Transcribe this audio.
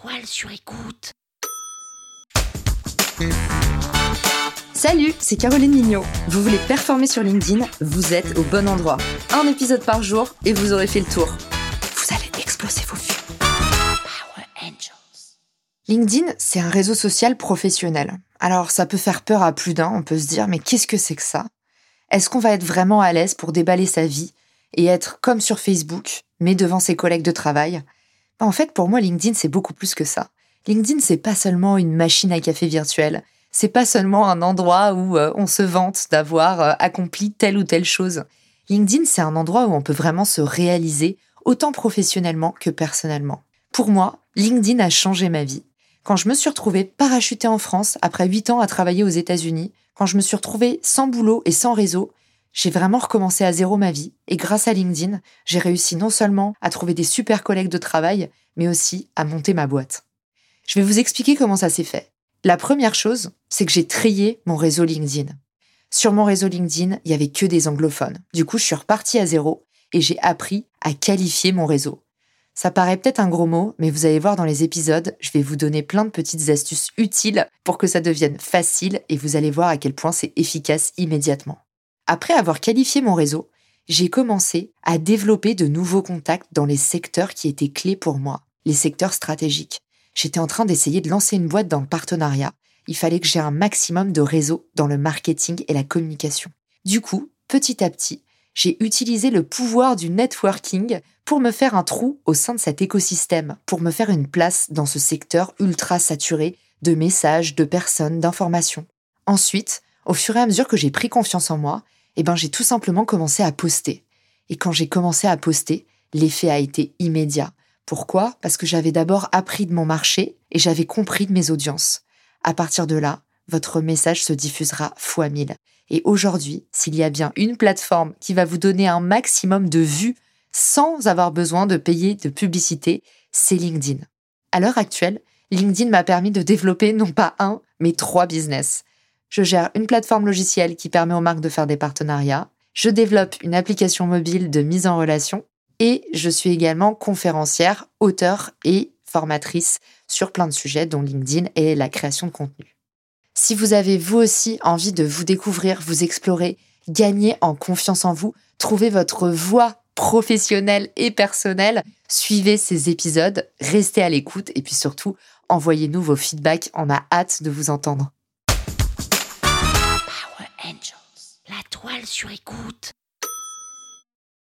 toile sur écoute. Salut, c'est Caroline Mignot. Vous voulez performer sur LinkedIn Vous êtes au bon endroit. Un épisode par jour et vous aurez fait le tour. Vous allez exploser vos vues. Power Angels. LinkedIn, c'est un réseau social professionnel. Alors ça peut faire peur à plus d'un, on peut se dire mais qu'est-ce que c'est que ça? Est-ce qu'on va être vraiment à l'aise pour déballer sa vie et être comme sur Facebook, mais devant ses collègues de travail? En fait, pour moi, LinkedIn, c'est beaucoup plus que ça. LinkedIn, c'est pas seulement une machine à café virtuelle. C'est pas seulement un endroit où euh, on se vante d'avoir euh, accompli telle ou telle chose. LinkedIn, c'est un endroit où on peut vraiment se réaliser autant professionnellement que personnellement. Pour moi, LinkedIn a changé ma vie. Quand je me suis retrouvée parachutée en France après 8 ans à travailler aux États-Unis, quand je me suis retrouvée sans boulot et sans réseau, j'ai vraiment recommencé à zéro ma vie et grâce à LinkedIn, j'ai réussi non seulement à trouver des super collègues de travail, mais aussi à monter ma boîte. Je vais vous expliquer comment ça s'est fait. La première chose, c'est que j'ai trié mon réseau LinkedIn. Sur mon réseau LinkedIn, il y avait que des anglophones. Du coup, je suis repartie à zéro et j'ai appris à qualifier mon réseau. Ça paraît peut-être un gros mot, mais vous allez voir dans les épisodes, je vais vous donner plein de petites astuces utiles pour que ça devienne facile et vous allez voir à quel point c'est efficace immédiatement. Après avoir qualifié mon réseau, j'ai commencé à développer de nouveaux contacts dans les secteurs qui étaient clés pour moi, les secteurs stratégiques. J'étais en train d'essayer de lancer une boîte dans le partenariat. Il fallait que j'ai un maximum de réseau dans le marketing et la communication. Du coup, petit à petit, j'ai utilisé le pouvoir du networking pour me faire un trou au sein de cet écosystème, pour me faire une place dans ce secteur ultra saturé de messages, de personnes, d'informations. Ensuite, au fur et à mesure que j'ai pris confiance en moi, eh ben, j'ai tout simplement commencé à poster. Et quand j'ai commencé à poster, l'effet a été immédiat. Pourquoi? Parce que j'avais d'abord appris de mon marché et j'avais compris de mes audiences. À partir de là, votre message se diffusera fois mille. Et aujourd'hui, s'il y a bien une plateforme qui va vous donner un maximum de vues sans avoir besoin de payer de publicité, c'est LinkedIn. À l'heure actuelle, LinkedIn m'a permis de développer non pas un, mais trois business. Je gère une plateforme logicielle qui permet aux marques de faire des partenariats. Je développe une application mobile de mise en relation. Et je suis également conférencière, auteur et formatrice sur plein de sujets, dont LinkedIn et la création de contenu. Si vous avez vous aussi envie de vous découvrir, vous explorer, gagner en confiance en vous, trouver votre voie professionnelle et personnelle, suivez ces épisodes, restez à l'écoute et puis surtout, envoyez-nous vos feedbacks. On a hâte de vous entendre. Angels. La toile sur écoute.